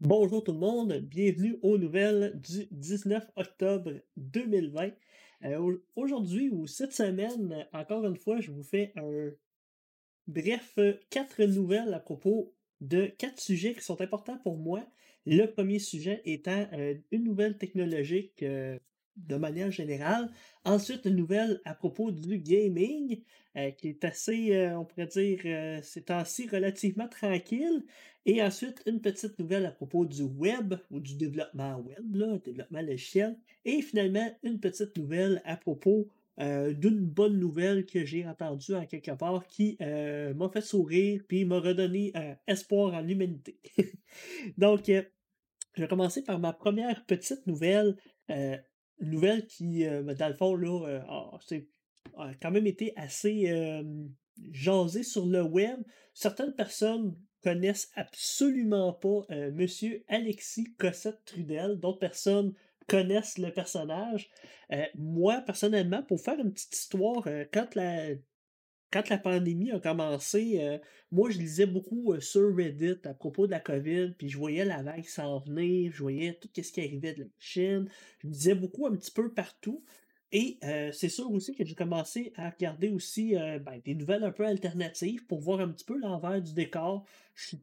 Bonjour tout le monde, bienvenue aux nouvelles du 19 octobre 2020. Euh, aujourd'hui ou cette semaine, encore une fois, je vous fais un bref quatre nouvelles à propos de quatre sujets qui sont importants pour moi. Le premier sujet étant euh, une nouvelle technologique euh, de manière générale. Ensuite, une nouvelle à propos du gaming, euh, qui est assez, euh, on pourrait dire, euh, c'est temps-ci relativement tranquille. Et ensuite, une petite nouvelle à propos du web ou du développement web, là, développement logiciel. Et finalement, une petite nouvelle à propos d'une bonne nouvelle que j'ai entendue en quelque part qui m'a fait sourire puis m'a redonné espoir en l'humanité. Donc, je vais commencer par ma première petite nouvelle nouvelle qui, euh, ben, dans le fond, euh, a, quand même été assez jasée sur le web. Certaines personnes connaissent absolument pas euh, Monsieur Alexis Cossette-Trudel. D'autres personnes connaissent le personnage. moi, personnellement, pour faire une petite histoire, quand la quand la pandémie a commencé, euh, moi, je lisais beaucoup euh, sur Reddit à propos de la COVID, puis je voyais la vague s'en venir, je voyais tout ce qui arrivait de la Chine. Je lisais beaucoup un petit peu partout. Et euh, c'est sûr aussi que j'ai commencé à regarder aussi ben, des nouvelles un peu alternatives pour voir un petit peu l'envers du décor.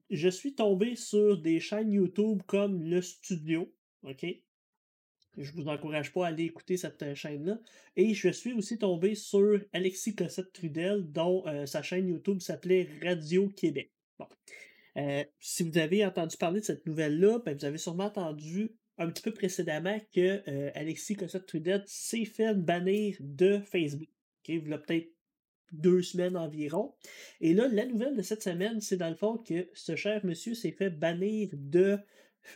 je suis tombé sur des chaînes YouTube comme Le Studio, OK? Je vous encourage pas à aller écouter cette euh, chaîne-là. Et je suis aussi tombé sur Alexis Cossette Trudel, dont euh, sa chaîne YouTube s'appelait Radio Québec. Bon. Euh, si vous avez entendu parler de cette nouvelle-là, ben, vous avez sûrement entendu un petit peu précédemment que Alexis Cossette Trudel s'est fait bannir de Facebook. Okay? Vous peut-être deux semaines environ. Et là, la nouvelle de cette semaine, c'est dans le fond que ce cher monsieur s'est fait bannir de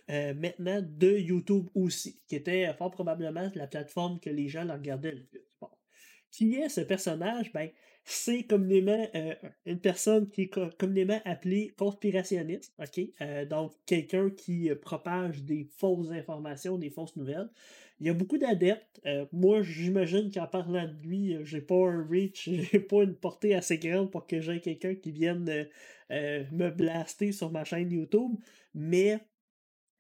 euh, maintenant de YouTube aussi, qui était fort probablement la plateforme que les gens regardaient le plus. Qui est ce personnage? Ben, c'est communément euh, une personne qui est communément appelée conspirationniste, ok? Euh, donc, quelqu'un qui propage des fausses informations, des fausses nouvelles. Il y a beaucoup d'adeptes. moi, j'imagine qu'en parlant de lui, j'ai pas un reach, j'ai pas une portée assez grande pour que j'aie quelqu'un qui vienne me blaster sur ma chaîne YouTube. Mais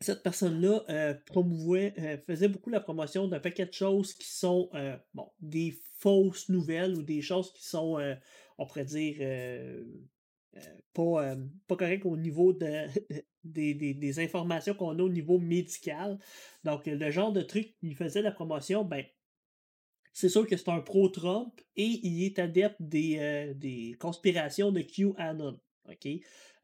cette personne-là euh, euh, faisait beaucoup la promotion d'un paquet de choses qui sont euh, bon, des fausses nouvelles ou des choses qui sont, on pourrait dire, pas, pas correctes au niveau de, des, informations qu'on a au niveau médical. Donc, le genre de truc qu'il faisait la promotion, ben, c'est sûr que c'est un pro-Trump et il est adepte des, des conspirations de QAnon. OK?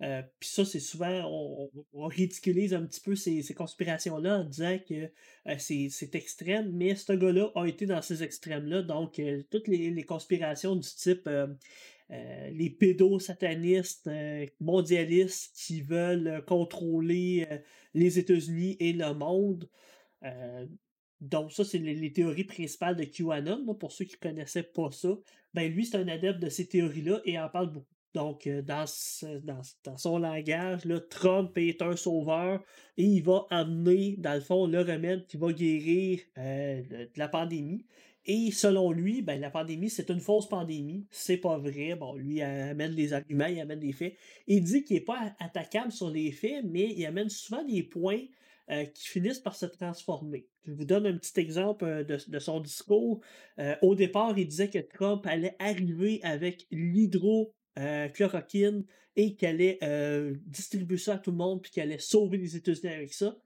Euh, puis ça, c'est souvent, on, ridiculise un petit peu ces, conspirations-là en disant que euh, c'est extrême, mais ce gars-là a été dans ces extrêmes-là. Donc, euh, toutes les, conspirations du type les pédosatanistes mondialistes qui veulent contrôler les États-Unis et le monde. donc, ça, c'est les, théories principales de QAnon, pour ceux qui ne connaissaient pas ça. Ben, lui, c'est un adepte de ces théories-là et en parle beaucoup. Donc, euh, dans, dans, son langage, Trump est un sauveur et il va amener, dans le fond, le remède qui va guérir euh, de la pandémie. Et selon lui, ben, la pandémie, c'est une fausse pandémie. C'est pas vrai. Bon, lui il amène des arguments, il amène des faits. Il dit qu'il n'est pas attaquable sur les faits, mais il amène souvent des points euh, qui finissent par se transformer. Je vous donne un petit exemple de, de son discours. au départ, il disait que Trump allait arriver avec l'hydro euh, chloroquine et qu'elle allait euh, distribuer ça à tout le monde puis qu'elle allait sauver les États-Unis avec ça,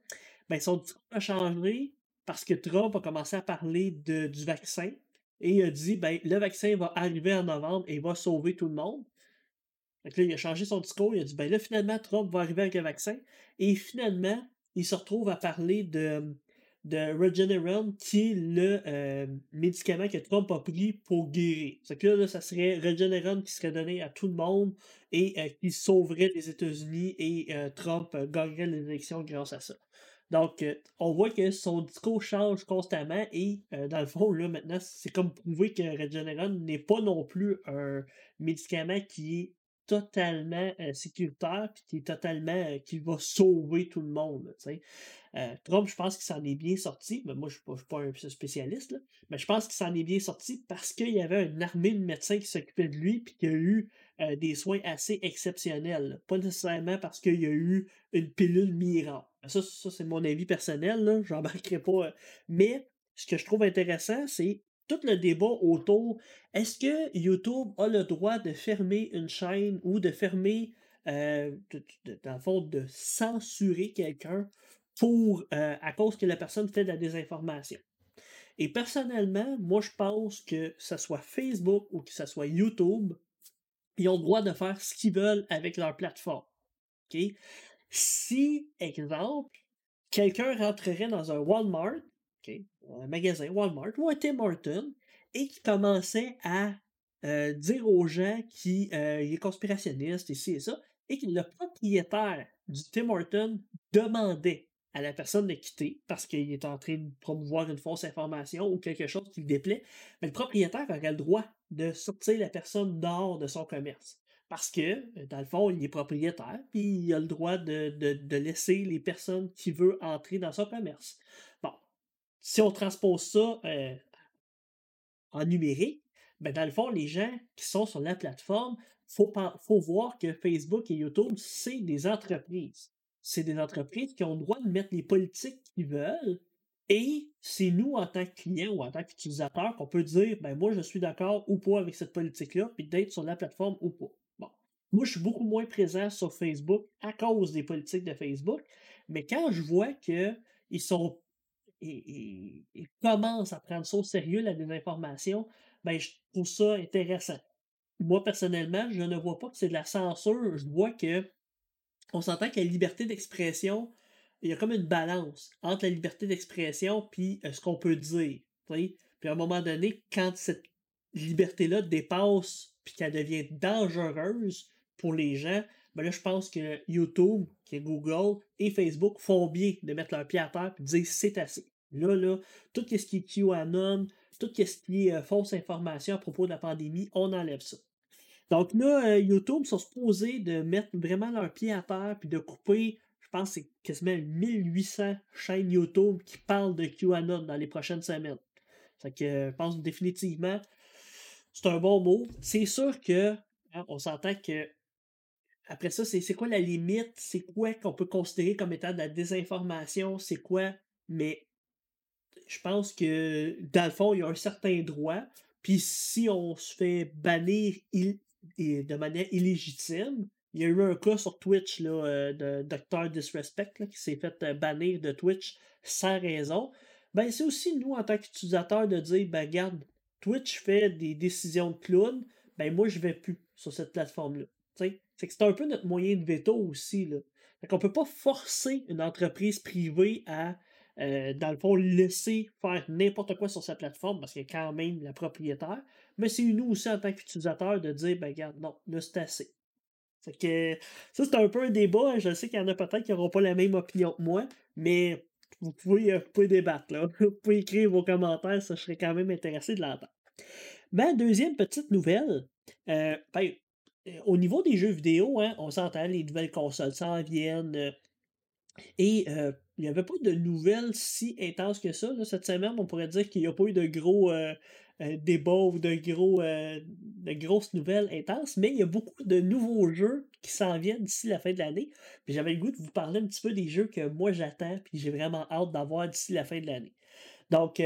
ben, son discours a changé parce que Trump a commencé à parler du vaccin et il a dit ben, le vaccin va arriver en novembre et va sauver tout le monde. Donc là, il a changé son discours, il a dit ben là, finalement, Trump va arriver avec un vaccin et finalement, il se retrouve à parler de de Regeneron, qui est le euh, médicament que Trump a pris pour guérir. C'est que là, ça serait Regeneron qui serait donné à tout le monde et euh, qui sauverait les États-Unis et euh, Trump gagnerait l'élection grâce à ça. Donc, on voit que son discours change constamment et, dans le fond, là, maintenant, c'est comme prouver que Regeneron n'est pas non plus un médicament qui est totalement sécuritaire puis qui est totalement qui va sauver tout le monde. Euh, Trump, je pense qu'il s'en est bien sorti, mais moi je ne suis, pas un spécialiste, mais je pense qu'il s'en est bien sorti parce qu'il y avait une armée de médecins qui s'occupaient de lui puis qu'il a eu des soins assez exceptionnels. Pas nécessairement parce qu'il y a eu une pilule miracle. Ça, ça c'est mon avis personnel, là, j'embarquerai pas. euh, Mais ce que je trouve intéressant, c'est tout le débat autour est-ce que YouTube a le droit de fermer une chaîne ou de fermer, euh, de- censurer quelqu'un pour euh, à cause que la personne fait de la désinformation? Et personnellement, moi je pense que ce soit Facebook ou que ce soit YouTube, ils ont le droit de faire ce qu'ils veulent avec leur plateforme. OK? Si, exemple, quelqu'un rentrerait dans un Walmart, OK, un magasin Walmart ou un Tim Hortons, et qui commençait à euh, dire aux gens qu'il est conspirationniste, ici et ça, et que le propriétaire du Tim Hortons demandait à la personne de quitter parce qu'il est en train de promouvoir une fausse information ou quelque chose qui le déplaît, mais le propriétaire aurait le droit de sortir la personne dehors de son commerce. Parce que, euh, dans le fond, il est propriétaire, puis il a le droit de laisser les personnes qui veulent entrer dans son commerce. Si on transpose ça en numérique, ben dans le fond, les gens qui sont sur la plateforme, faut, pen- faut voir que Facebook et YouTube, c'est des entreprises. C'est des entreprises qui ont le droit de mettre les politiques qu'ils veulent. Et c'est nous, en tant que clients ou en tant qu'utilisateurs, qu'on peut dire, ben moi, je suis d'accord ou pas avec cette politique-là, puis d'être sur la plateforme ou pas. Bon. Moi, je suis beaucoup moins présent sur Facebook à cause des politiques de Facebook, mais quand je vois que ils sont et, commencent à prendre ça au sérieux, la désinformation, ben, je trouve ça intéressant. Moi, personnellement, je ne vois pas que c'est de la censure. Je vois que on s'entend que la liberté d'expression, il y a comme une balance entre la liberté d'expression puis euh, ce qu'on peut dire. Puis à un moment donné, quand cette liberté-là dépasse puis qu'elle devient dangereuse pour les gens, ben là, je pense que YouTube, que Google et Facebook font bien de mettre leur pied à terre et de dire c'est assez. Là, là, tout ce qui est QAnon, tout ce qui est euh, fausse information à propos de la pandémie, on enlève ça. Donc là, euh, YouTube sont supposés de mettre vraiment leur pied à terre puis de couper, je pense c'est quasiment 1800 chaînes YouTube qui parlent de QAnon dans les prochaines semaines. Fait que euh, je pense définitivement c'est un bon mot. C'est sûr que hein, on s'entend que après ça, c'est quoi la limite? C'est quoi qu'on peut considérer comme étant de la désinformation? C'est quoi? Mais je pense que dans le fond, il y a un certain droit. Puis si on se fait bannir il- de manière illégitime, il y a eu un cas sur Twitch là, euh, de Dr. Disrespect là, qui s'est fait euh, bannir de Twitch sans raison. Ben, c'est aussi nous, en tant qu'utilisateurs, de dire ben regarde, Twitch fait des décisions de clown, ben moi je vais plus sur cette plateforme-là. Fait que c'est un peu notre moyen de veto aussi. Là. Fait qu'on peut pas forcer une entreprise privée à euh, dans le fond, laisser faire n'importe quoi sur sa plateforme parce qu'il est quand même la propriétaire. Mais c'est nous aussi, en tant qu'utilisateurs, de dire, ben regarde, non, là, c'est assez. Que ça, c'est un peu un débat. hein. Je sais qu'il y en a peut-être qui n'auront pas la même opinion que moi, mais vous pouvez, euh, vous pouvez débattre. Vous pouvez écrire vos commentaires, ça, je serais quand même intéressé de l'entendre. Ma deuxième petite nouvelle, euh, ben, au niveau des jeux vidéo, hein, on s'entend, les nouvelles consoles s'en viennent. et euh, il n'y avait pas de nouvelles si intenses que ça. Cette semaine, on pourrait dire qu'il n'y a pas eu de gros euh, euh, débats ou de, gros, euh, grosses nouvelles intenses, mais il y a beaucoup de nouveaux jeux qui s'en viennent d'ici la fin de l'année. J'avais le goût de vous parler un petit peu des jeux que moi j'attends, puis j'ai vraiment hâte d'avoir d'ici la fin de l'année. Donc,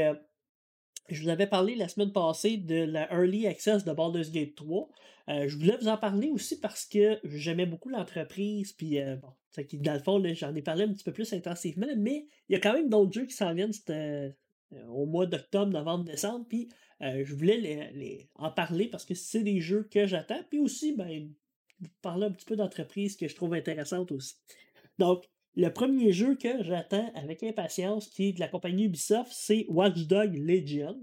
je vous avais parlé la semaine passée de la Early Access de Baldur's Gate 3. Euh, je voulais vous en parler aussi parce que j'aimais beaucoup l'entreprise, puis euh, bon, dans le fond, j'en ai parlé un petit peu plus intensivement, mais il y a quand même d'autres jeux qui s'en viennent c'était, euh, au mois d'octobre, novembre, décembre, puis euh, je voulais les- en parler parce que c'est des jeux que j'attends, puis aussi, ben, vous parler un petit peu d'entreprise que je trouve intéressante aussi. Donc, le premier jeu que j'attends avec impatience, qui est de la compagnie Ubisoft, c'est Watch Dogs Legion.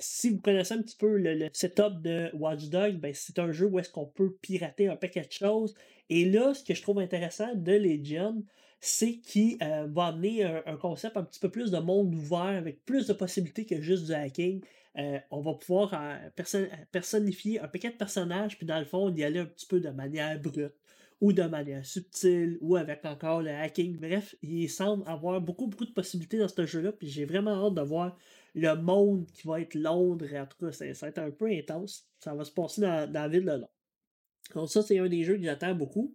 Si vous connaissez un petit peu le, setup de Watch Dogs, ben, c'est un jeu où est-ce qu'on peut pirater un paquet de choses. Et là, ce que je trouve intéressant de Legion, c'est qu'il euh, va amener un, concept un petit peu plus de monde ouvert, avec plus de possibilités que juste du hacking. Euh, on va pouvoir euh, perso- personnifier un paquet de personnages, puis dans le fond, y aller un petit peu de manière brute ou de manière subtile, ou avec encore le hacking. Bref, il semble avoir beaucoup, beaucoup de possibilités dans ce jeu-là, puis j'ai vraiment hâte de voir le monde qui va être Londres. En tout cas, ça, va être un peu intense. Ça va se passer dans, dans la ville de Londres. Donc ça, c'est un des jeux que j'attends beaucoup.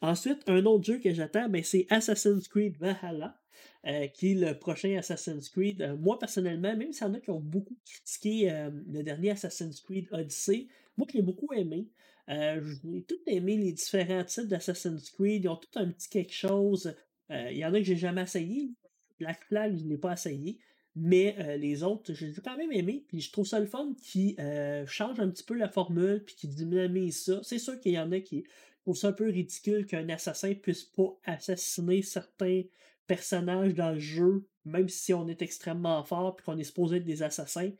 Ensuite, un autre jeu que j'attends, ben, c'est Assassin's Creed Valhalla. Euh, qui est le prochain Assassin's Creed. Euh, moi, personnellement, même s'il y en a qui ont beaucoup critiqué euh, le dernier Assassin's Creed Odyssey, moi qui l'ai beaucoup aimé. J'ai tout aimé les différents types d'Assassin's Creed. Ils ont tout un petit quelque chose. Il y en a que j'ai jamais essayé. Black Flag, je ne l'ai pas essayé. Mais les autres, j'ai quand même aimé. Puis je trouve ça le fun qui change un petit peu la formule puis qui dynamise ça. C'est sûr qu'il y en a qui trouvent ça un peu ridicule qu'un assassin puisse pas assassiner certains personnages dans le jeu, même si on est extrêmement fort et qu'on est supposé être des assassins,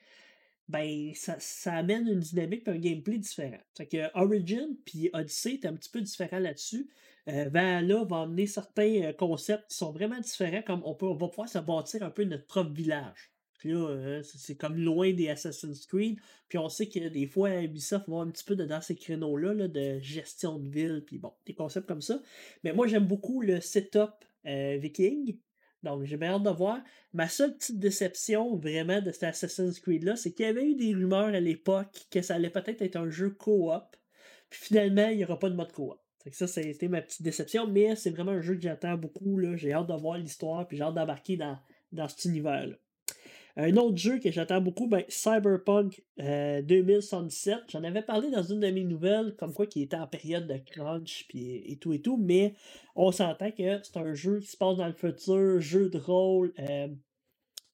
ben ça, amène une dynamique et un gameplay différent. Fait que Origin puis Odyssey est un petit peu différent là-dessus. Euh, là va amener certains euh, concepts qui sont vraiment différents, comme on, peut, on va pouvoir se bâtir un peu notre propre village. Puis là, euh, c'est comme loin des Assassin's Creed. Puis on sait que des fois, Ubisoft va un petit peu dans ces créneaux-là de gestion de ville, puis bon, des concepts comme ça. Mais moi, j'aime beaucoup le setup euh, Viking. Donc, j'ai bien hâte de voir. Ma seule petite déception, vraiment, de cet Assassin's Creed-là, c'est qu'il y avait eu des rumeurs à l'époque que ça allait peut-être être un jeu co-op. Puis finalement, il n'y aura pas de mode co-op. Ça, c'était ma petite déception, mais c'est vraiment un jeu que j'attends beaucoup. J'ai hâte de voir l'histoire, puis j'ai hâte d'embarquer dans, dans cet univers-là. Un autre jeu que j'attends beaucoup, ben, Cyberpunk 2077. Euh, J'en avais parlé dans une de mes nouvelles, comme quoi qui était en période de crunch et tout et tout, mais on s'entend que c'est un jeu qui se passe dans le futur, jeu de rôle euh,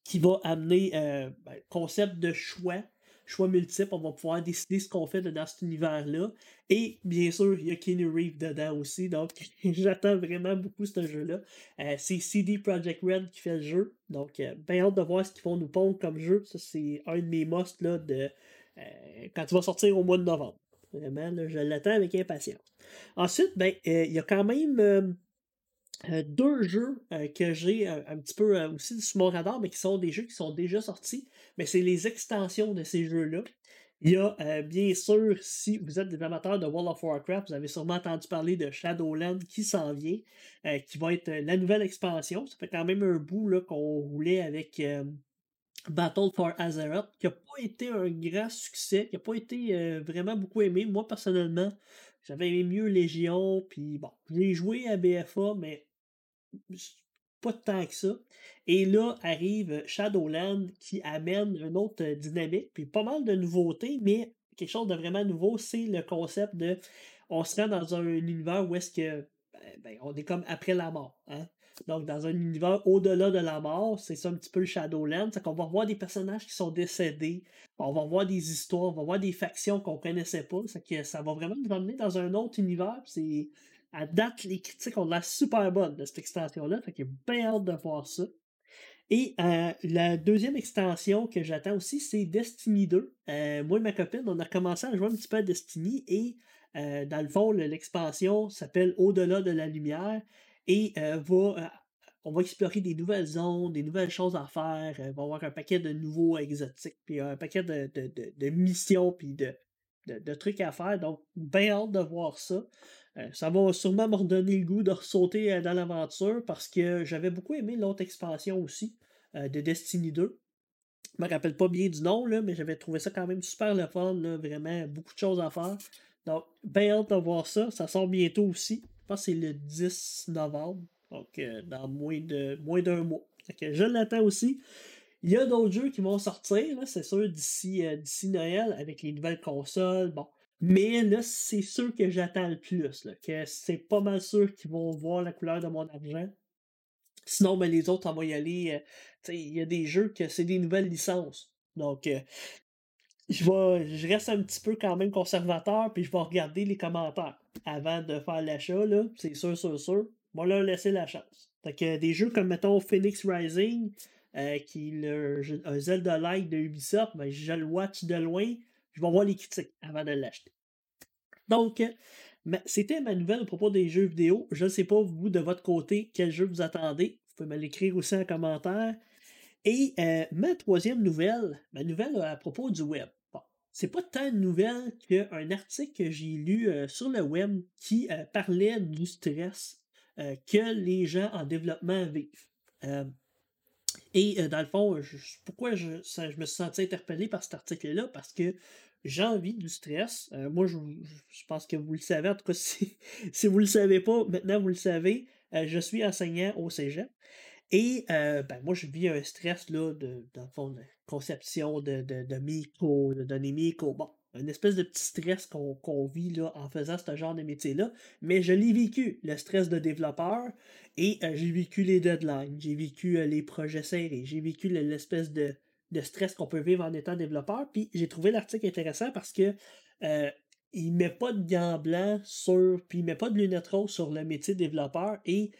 qui va amener euh, ben, concept de choix choix multiples, on va pouvoir décider ce qu'on fait dans cet univers-là. Et bien sûr, il y a Keanu Reeves dedans aussi, donc j'attends vraiment beaucoup ce jeu-là. Euh, c'est CD Projekt Red qui fait le jeu, donc euh, bien hâte de voir ce qu'ils vont nous pondre comme jeu. Ça, c'est un de mes musts là, de, euh, quand il va sortir au mois de novembre. Vraiment, je l'attends avec impatience. Ensuite, ben, il y a quand même euh, deux jeux euh, que j'ai euh, un petit peu aussi sur mon radar, mais qui sont des jeux qui sont déjà sortis. Mais c'est les extensions de ces jeux-là. Il y a bien sûr, si vous êtes des amateurs de World of Warcraft, vous avez sûrement entendu parler de Shadowland qui s'en vient, qui va être la nouvelle expansion. Ça fait quand même un bout qu'on roulait avec Battle for Azeroth, qui n'a pas été un grand succès, qui n'a pas été vraiment beaucoup aimé. Moi, personnellement, j'avais aimé mieux Légion, puis bon, j'ai joué à BFA, mais pas temps que ça. Et là arrive Shadowland qui amène une autre dynamique, puis pas mal de nouveautés, mais quelque chose de vraiment nouveau, c'est le concept de on se rend dans un univers où est-ce que ben, ben, on est comme après la mort. Hein? Donc, dans un univers au-delà de la mort, c'est ça un petit peu le Shadowland. C'est qu'on va voir des personnages qui sont décédés. On va voir des histoires, on va voir des factions qu'on connaissait pas. que ça va vraiment nous emmener dans un autre univers. C'est à date, les critiques ont l'air super bonnes de cette extension-là. Fait que bien hâte de voir ça. Et euh, la deuxième extension que j'attends aussi, c'est Destiny 2. Euh, moi et ma copine, on a commencé à jouer un petit peu à Destiny et euh, dans le fond, l'expansion s'appelle Au-delà de la lumière et va, on va explorer des nouvelles zones, des nouvelles choses à faire. on va avoir un paquet de nouveaux exotiques, puis un paquet de, de missions, puis de, de, trucs à faire. Donc, bien hâte de voir ça. Ça va sûrement me redonner le goût de ressauter dans l'aventure parce que j'avais beaucoup aimé l'autre expansion aussi de Destiny 2. Je me rappelle pas bien du nom, là, mais j'avais trouvé ça quand même super le fun, vraiment beaucoup de choses à faire. Donc, bien hâte de voir ça. Ça sort bientôt aussi. Je pense que c'est le 10 novembre. Donc, dans moins de moins d'un mois. je l'attends aussi. Il y a d'autres jeux qui vont sortir, c'est sûr, d'ici d'ici Noël avec les nouvelles consoles. Bon, mais là, c'est sûr que j'attends le plus, que c'est pas mal sûr qu'ils vont voir la couleur de mon argent. Sinon, ben, les autres, on va y aller. Euh, il y a des jeux que c'est des nouvelles licences. Donc, euh, je, je reste un petit peu quand même conservateur, puis je vais regarder les commentaires avant de faire l'achat. C'est sûr, sûr, sûr. Moi, leur laisser la chance. Donc, des jeux comme, mettons, Phoenix Rising, euh, qui est un Zelda-like de Ubisoft, ben, je le watch de loin je vais voir les critiques avant de l'acheter. Donc, c'était ma nouvelle à propos des jeux vidéo. Je ne sais pas, vous, de votre côté, quel jeu vous attendez. Vous pouvez me l'écrire aussi en commentaire. Et euh, ma troisième nouvelle, ma nouvelle à propos du web. C'est pas tant de nouvelle qu'un article que j'ai lu euh, sur le web qui euh, parlait du stress que les gens en développement vivent. Et dans le fond, pourquoi je, me suis senti interpellé par cet article-là? Parce que j'ai envie du stress. Euh, moi, je, je, pense que vous le savez. En tout cas, si, si vous ne le savez pas, maintenant vous le savez. Euh, je suis enseignant au cégep. Et euh, ben, moi, je vis un stress là, de, dans le fond, de conception de, de, de micro, de données micro. Bon, une espèce de petit stress qu'on vit là, en faisant ce genre de métier-là. Mais je l'ai vécu, le stress de développeur, et euh, j'ai vécu les deadlines, j'ai vécu euh, les projets serrés, j'ai vécu l'espèce de, de, stress qu'on peut vivre en étant développeur. Puis j'ai trouvé l'article intéressant parce que euh, il met pas de gants blancs sur, puis il met pas de lunettes roses sur le métier de développeur et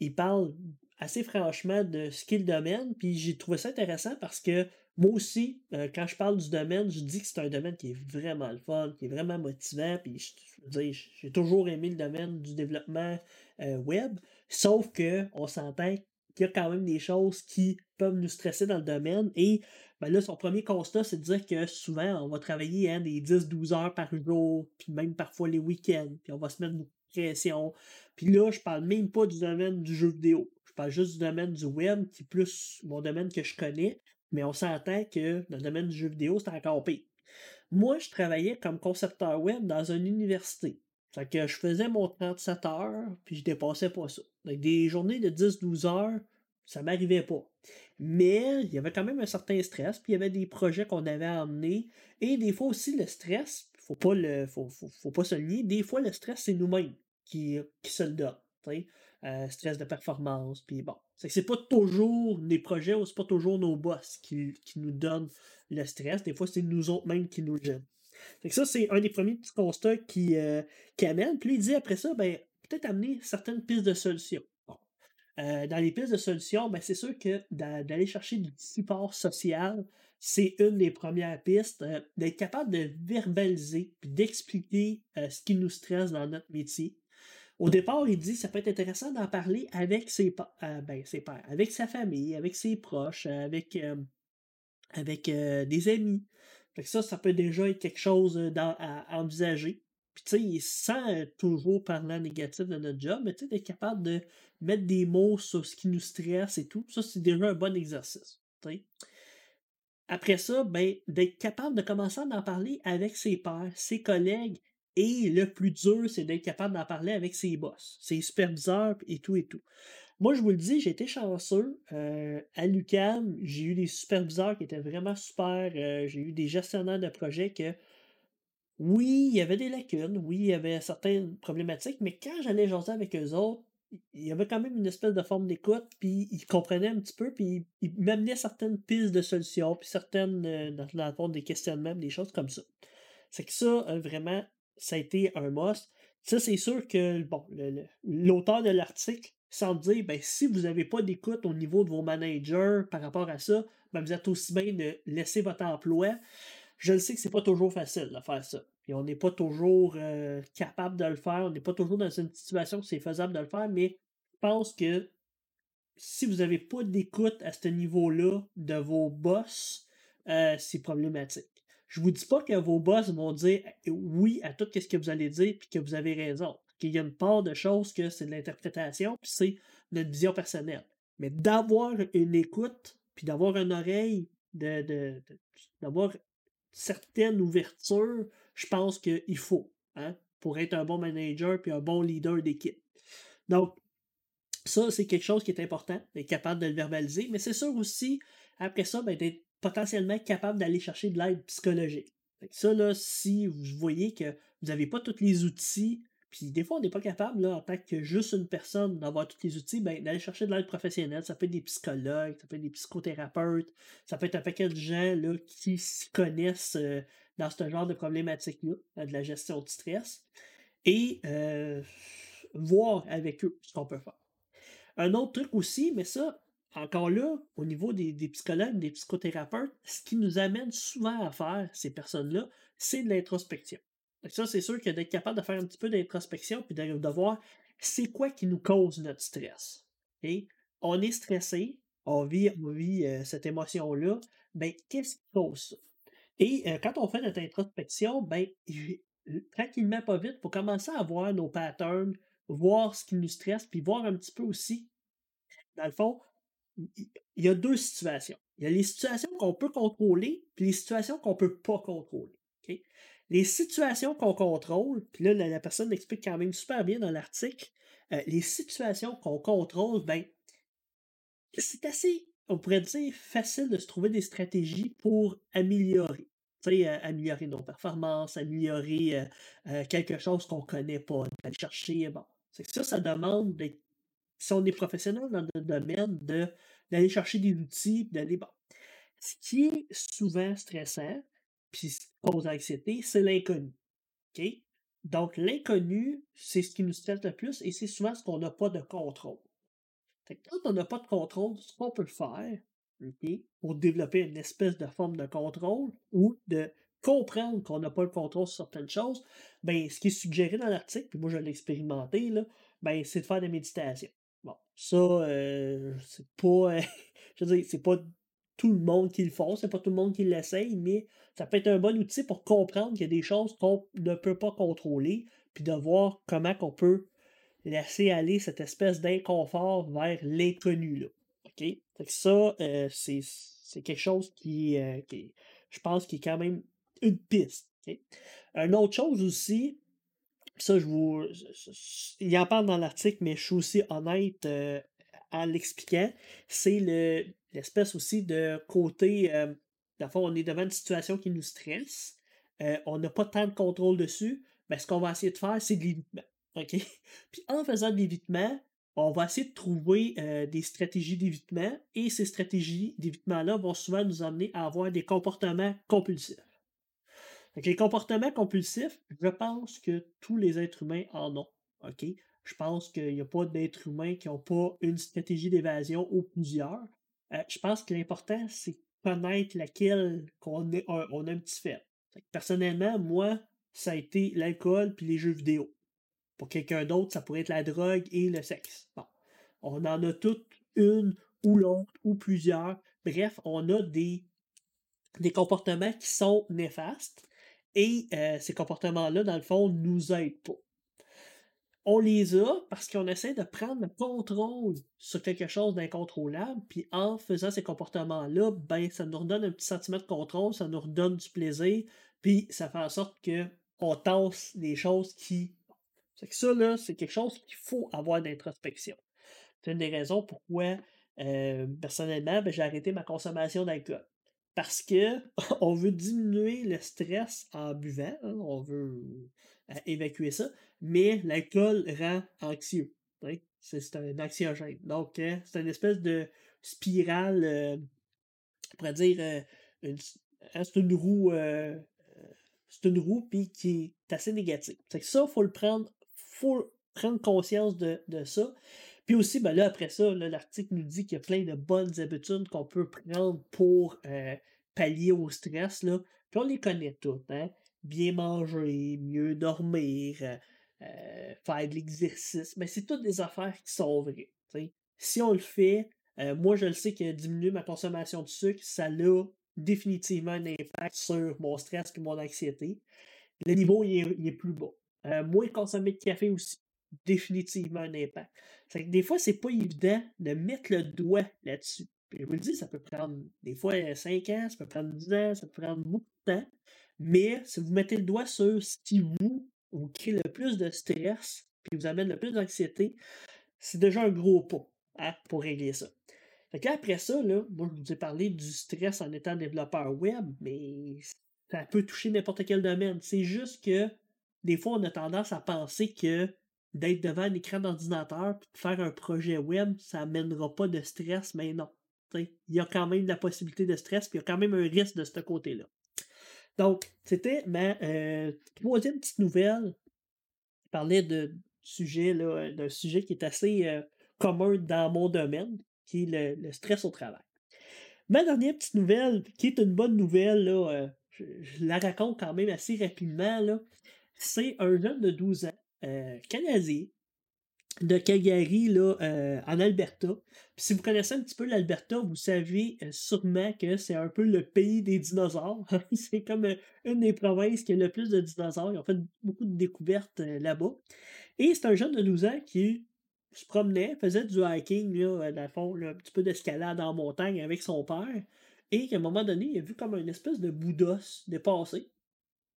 il parle assez franchement de ce qu'est le domaine. Puis j'ai trouvé ça intéressant parce que moi aussi, euh, quand je parle du domaine, je dis que c'est un domaine qui est vraiment le fun, qui est vraiment motivant. Puis je, dire, j'ai toujours aimé le domaine du développement euh, web. Sauf que on s'entend qu'il y a quand même des choses qui peuvent nous stresser dans le domaine. Et ben là, son premier constat, c'est de dire que souvent, on va travailler hein, des 10-12 heures par jour, puis même parfois les week-ends, puis on va se mettre une pression. Puis là, je parle même pas du domaine du jeu vidéo. Je parle juste du domaine du web, qui est plus mon domaine que je connais, mais on s'entend que dans le domaine du jeu vidéo, c'est encore pire. Moi, je travaillais comme concepteur web dans une université. Fait que je faisais mon 37 heures, puis je dépassais pas ça. Donc, des journées de 10-12 heures, ça m'arrivait pas. Mais il y avait quand même un certain stress, puis il y avait des projets qu'on avait à emmener. Et des fois aussi, le stress, faut pas le faut, faut, pas se nier, des fois, le stress, c'est nous-mêmes qui, qui se le donne. Euh, stress de performance, puis bon. C'est que c'est pas toujours les projets ou c'est pas toujours nos boss qui, nous donnent le stress. Des fois, c'est nous autres mêmes qui nous gênent. Fait ça, c'est un des premiers petits constats qui, euh, amène. Puis il dit après ça, ben, peut-être amener certaines pistes de solutions. Euh, dans les pistes de solutions, ben, c'est sûr que d'aller chercher du support social, c'est une des premières pistes. d'être capable de verbaliser puis d'expliquer ce qui nous stresse dans notre métier. Au départ, il dit que ça peut être intéressant d'en parler avec ses, euh, ben, ses pères, avec sa famille, avec ses proches, avec, euh, euh, des amis. Fait que ça, ça peut déjà être quelque chose à, envisager. Puis, tu sais, sans toujours parler négatif de notre job, mais tu sais, d'être capable de mettre des mots sur ce qui nous stresse et tout, ça, c'est déjà un bon exercice. Après ça, ben, d'être capable de commencer à en parler avec ses pères, ses collègues et le plus dur, c'est d'être capable d'en parler avec ses boss, ses superviseurs et tout et tout. Moi, je vous le dis, j'ai été chanceux. Euh, à l'UCAM, j'ai eu des superviseurs qui étaient vraiment super. Euh, j'ai eu des gestionnaires de projets que, oui, il y avait des lacunes, oui, il y avait certaines problématiques, mais quand j'allais jaser avec eux autres, il y avait quand même une espèce de forme d'écoute, puis ils comprenaient un petit peu, puis ils m'amenaient certaines pistes de solutions, puis certaines, euh, dans, le fond, des questionnements, des choses comme ça. C'est que ça, vraiment, ça a été un must. Ça, c'est sûr que bon, l'auteur de l'article semble dire ben, si vous n'avez pas d'écoute au niveau de vos managers par rapport à ça, ben, vous êtes aussi bien de laisser votre emploi. Je le sais que c'est pas toujours facile de faire ça. Et on n'est pas toujours euh, capable de le faire. On n'est pas toujours dans une situation où c'est faisable de le faire, mais je pense que si vous n'avez pas d'écoute à ce niveau-là de vos boss, euh, c'est problématique. Je vous dis pas que vos boss vont dire oui à tout ce que vous allez dire puis que vous avez raison. Qu'il y a une part de choses que c'est de l'interprétation puis c'est notre vision personnelle. Mais d'avoir une écoute puis d'avoir une oreille, de, d'avoir certaines ouvertures, je pense qu'il faut hein, pour être un bon manager puis un bon leader d'équipe. Donc, ça, c'est quelque chose qui est important, d'être capable de le verbaliser, mais c'est sûr aussi, après ça, ben, d'être potentiellement capable d'aller chercher de l'aide psychologique. ça, là, si vous voyez que vous n'avez pas tous les outils, puis des fois, on n'est pas capable, là, en tant que juste une personne, d'avoir tous les outils, ben, d'aller chercher de l'aide professionnelle. Ça peut être des psychologues, ça peut être des psychothérapeutes, ça peut être un paquet de gens là, qui s'y connaissent euh, dans ce genre de problématique-là, euh, de la gestion du stress, et euh, voir avec eux ce qu'on peut faire. Un autre truc aussi, mais ça, encore là, au niveau des, psychologues, des psychothérapeutes, ce qui nous amène souvent à faire, ces personnes-là, c'est de l'introspection. Ça, c'est sûr que d'être capable de faire un petit peu d'introspection puis de, voir c'est quoi qui nous cause notre stress. On est stressé, on vit, euh, cette émotion-là, ben, qu'est-ce qui cause ça? Et euh, quand on fait notre introspection, ben, tranquillement, pas vite, pour commencer à voir nos patterns, voir ce qui nous stresse, puis voir un petit peu aussi, dans le fond, il y a deux situations. Il y a les situations qu'on peut contrôler, puis les situations qu'on ne peut pas contrôler. Les situations qu'on contrôle, puis là, la, personne l'explique quand même super bien dans l'article, euh, les situations qu'on contrôle, ben, c'est assez, on pourrait dire, facile de se trouver des stratégies pour améliorer. Tu sais, améliorer nos performances, améliorer quelque chose qu'on ne connaît pas, d'aller chercher. Bon, c'est ça, ça demande, si on est professionnel dans le domaine, d'aller chercher des outils, d'aller. Bon. Ce qui est souvent stressant, puis cause anxiété, c'est l'inconnu. Donc, l'inconnu, c'est ce qui nous stresse le plus et c'est souvent ce qu'on n'a pas de contrôle. quand on n'a pas de contrôle, ce qu'on peut faire, pour développer une espèce de forme de contrôle ou de comprendre qu'on n'a pas le contrôle sur certaines choses, ben, ce qui est suggéré dans l'article, puis moi je l'ai expérimenté, là, ben, c'est de faire de la méditation. Bon, ça, euh, c'est pas. je veux dire, c'est pas tout le monde qui le font, c'est pas tout le monde qui l'essaye, mais ça peut être un bon outil pour comprendre qu'il y a des choses qu'on ne peut pas contrôler, puis de voir comment on peut laisser aller cette espèce d'inconfort vers l'inconnu. Là. OK? ça, euh, c'est quelque chose qui, euh, qui, je pense, qui est quand même une piste. Une autre chose aussi, ça, je vous. Il en parle dans l'article, mais je suis aussi honnête euh, en l'expliquant. C'est l'espèce aussi de côté. Euh, on est devant une situation qui nous stresse. Euh, on n'a pas tant de contrôle dessus. Mais ce qu'on va essayer de faire, c'est de l'évitement. OK? Puis en faisant de l'évitement, on va essayer de trouver euh, des stratégies d'évitement. Et ces stratégies d'évitement-là vont souvent nous amener à avoir des comportements compulsifs. Les comportements compulsifs, je pense que tous les êtres humains en ont. OK? Je pense qu'il n'y a pas d'êtres humains qui n'ont pas une stratégie d'évasion ou plusieurs. Euh, je pense que l'important, c'est connaître laquelle qu'on on a un petit fait. Personnellement, moi, ça a été l'alcool puis les jeux vidéo. Pour quelqu'un d'autre, ça pourrait être la drogue et le sexe. Bon. On en a toutes une ou l'autre ou plusieurs. Bref, on a des, des comportements qui sont néfastes et euh, ces comportements-là, dans le fond, nous aident pas on les a parce qu'on essaie de prendre le contrôle sur quelque chose d'incontrôlable, puis en faisant ces comportements-là, ben, ça nous redonne un petit sentiment de contrôle, ça nous redonne du plaisir, puis ça fait en sorte que on les choses qui. C'est que ça, là, c'est quelque chose qu'il faut avoir d'introspection. C'est une des raisons pourquoi, euh, personnellement, ben, j'ai arrêté ma consommation d'alcool. Parce que on veut diminuer le stress en buvant, hein, on veut euh, évacuer ça, mais l'alcool rend anxieux. C'est un anxiogène. Donc, hein, c'est une espèce de spirale, euh, on pourrait dire, euh, hein, c'est une roue, euh, c'est une roue puis qui est assez négative. C'est ça, il faut le prendre, faut prendre conscience de, ça. Puis aussi, ben là, après ça, l'article nous dit qu'il y a plein de bonnes habitudes qu'on peut prendre pour pallier au stress. Là. Puis on les connaît toutes. Hein? Bien manger, mieux dormir, euh, faire de l'exercice, mais c'est toutes des affaires qui sont vraies. Si on le fait, euh, moi je le sais que diminuer ma consommation de sucre, ça a définitivement un impact sur mon stress et mon anxiété. Le niveau il est, plus bas. Euh, moins consommer de café aussi, définitivement un impact. Des fois, c'est pas évident de mettre le doigt là-dessus. je vous le dis, ça peut prendre des fois 5 ans, ça peut prendre 10 ans, ça peut prendre beaucoup de temps. Mais si vous mettez le doigt sur ce qui vous crée le plus de stress, puis vous amène le plus d'anxiété, c'est déjà un gros pas hein, pour régler ça. Fait après ça, là, moi je vous ai parlé du stress en étant développeur web, mais ça peut toucher n'importe quel domaine. C'est juste que des fois, on a tendance à penser que d'être devant un écran d'ordinateur et de faire un projet web, ça n'amènera pas de stress, mais non. il y a quand même la possibilité de stress, puis il y a quand même un risque de ce côté-là. Donc, c'était ma euh, troisième petite nouvelle. Je parlais de sujet, d'un sujet qui est assez euh, commun dans mon domaine, qui est le, stress au travail. Ma dernière petite nouvelle, qui est une bonne nouvelle, là, euh, je, la raconte quand même assez rapidement, c'est un jeune de 12 ans, canadien, de Calgary là, euh, en Alberta. si vous connaissez un petit peu l'Alberta, vous savez euh, sûrement que c'est un peu le pays des dinosaures. c'est comme euh, une des provinces qui a le plus de dinosaures. Ils ont fait beaucoup de découvertes là-bas. Et c'est un jeune de 12 ans qui se promenait, faisait du hiking, là, dans fond, un petit peu d'escalade en montagne avec son père. Et qu'à un moment donné, il a vu comme une espèce de bout d'os dépasser.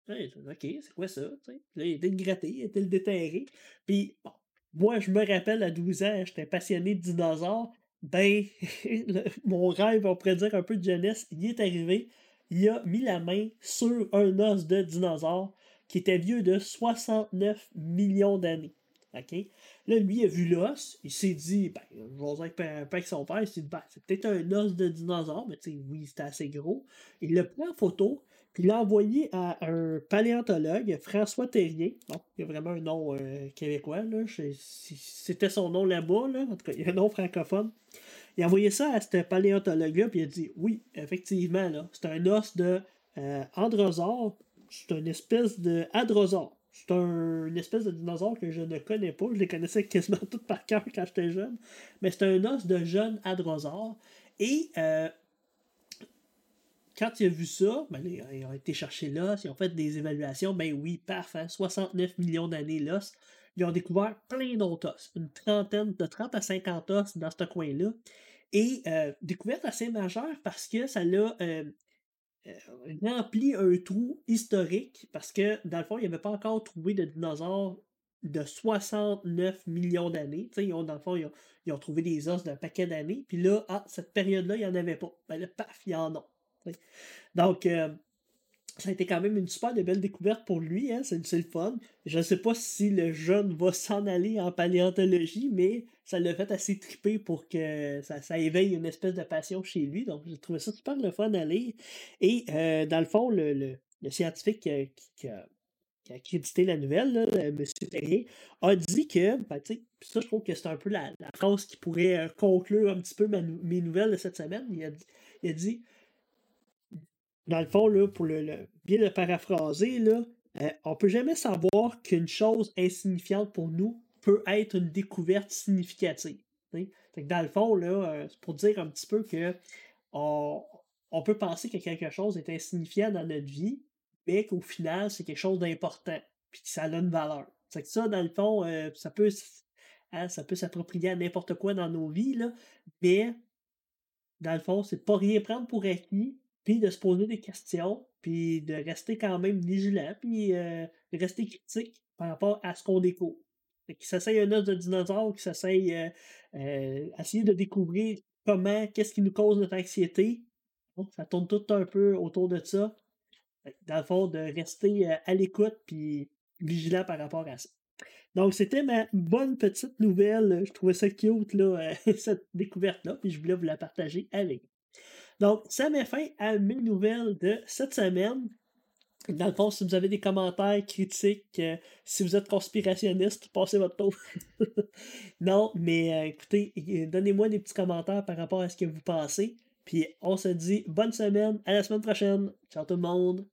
OK, c'est quoi ça? Là, il était le gratter, il était le déterrer. Puis, bon, moi, je me rappelle à 12 ans, j'étais passionné de dinosaures. Ben, mon rêve, on pourrait dire un peu de jeunesse, il est arrivé. Il a mis la main sur un os de dinosaure qui était vieux de 69 millions d'années. OK? Là, lui, il a vu l'os, il s'est dit, ben, je vais avec, avec son père, il s'est dit, ben, c'est peut-être un os de dinosaure, mais tu sais, oui, c'était assez gros. Il l'a pris en photo, puis il l'a envoyé à un paléontologue, François Terrier. Bon, il y a vraiment un nom euh, québécois, là. C'était son nom là-bas, là. En tout cas, il y a un nom francophone. Il a envoyé ça à ce paléontologue-là, puis il a dit Oui, effectivement, là, c'est un os de euh, androsaure. C'est une espèce de hadrosaure. C'est un, une espèce de dinosaure que je ne connais pas. Je les connaissais quasiment toutes par cœur quand j'étais jeune. Mais c'est un os de jeune hadrosaure. Et euh, quand il a vu ça, ben, ils ont été chercher l'os, ils ont fait des évaluations. Ben oui, parfait, 69 millions d'années l'os. Ils ont découvert plein d'autres os, une trentaine, de 30 à 50 os dans ce coin-là. Et euh, découverte assez majeure parce que ça l'a euh, euh, rempli un trou historique parce que, dans le fond, il n'y avait pas encore trouvé de dinosaures de 69 millions d'années. Ils ont, dans le fond, ils ont, trouvé des os d'un paquet d'années. Puis là, ah, cette période-là, il n'y en avait pas. Ben là, paf, il y en a. Donc, euh, ça a été quand même une super belle découverte pour lui, hein, c'est, le fun. Je ne sais pas si le jeune va s'en aller en paléontologie, mais ça l'a fait assez triper pour que ça, éveille une espèce de passion chez lui. Donc, j'ai trouvé ça super le fun à lire. Et euh, dans le fond, le, scientifique qui, a, crédité la nouvelle, M. Perrier, a dit que, ben, ça, je trouve que c'est un peu la, phrase qui pourrait euh, conclure un petit peu mes nouvelles de cette semaine. A, il a dit dans le fond, pour bien le paraphraser, là, euh, on peut jamais savoir qu'une chose insignifiante pour nous peut être une découverte significative. dans le fond, euh, c'est pour dire un petit peu que on, peut penser que quelque chose est insignifiant dans notre vie, mais qu'au final, c'est quelque chose d'important, puis que ça a une valeur. C'est que ça, dans le fond, euh, ça peut, hein, ça peut s'approprier à n'importe quoi dans nos vies, mais dans le fond, c'est pas rien prendre pour acquis, puis de se poser des questions, puis de rester quand même vigilant, puis euh, de rester critique par rapport à ce qu'on découvre. Qui s'essaye un os de dinosaure, qui s'essaye euh, euh, essayer de découvrir comment, qu'est-ce qui nous cause notre anxiété. ça tourne tout un peu autour de ça. Dans le fond, de rester à l'écoute puis vigilant par rapport à ça. Donc, c'était ma bonne petite nouvelle. Je trouvais ça cute, là, cette découverte-là, puis je voulais vous la partager avec. Donc, ça met fin à mes nouvelles de cette semaine. Dans le fond, si vous avez des commentaires critiques, euh, si vous êtes conspirationniste, passez votre tour. non, mais euh, écoutez, donnez-moi des petits commentaires par rapport à ce que vous pensez. Puis on se dit bonne semaine, à la semaine prochaine. Ciao tout le monde.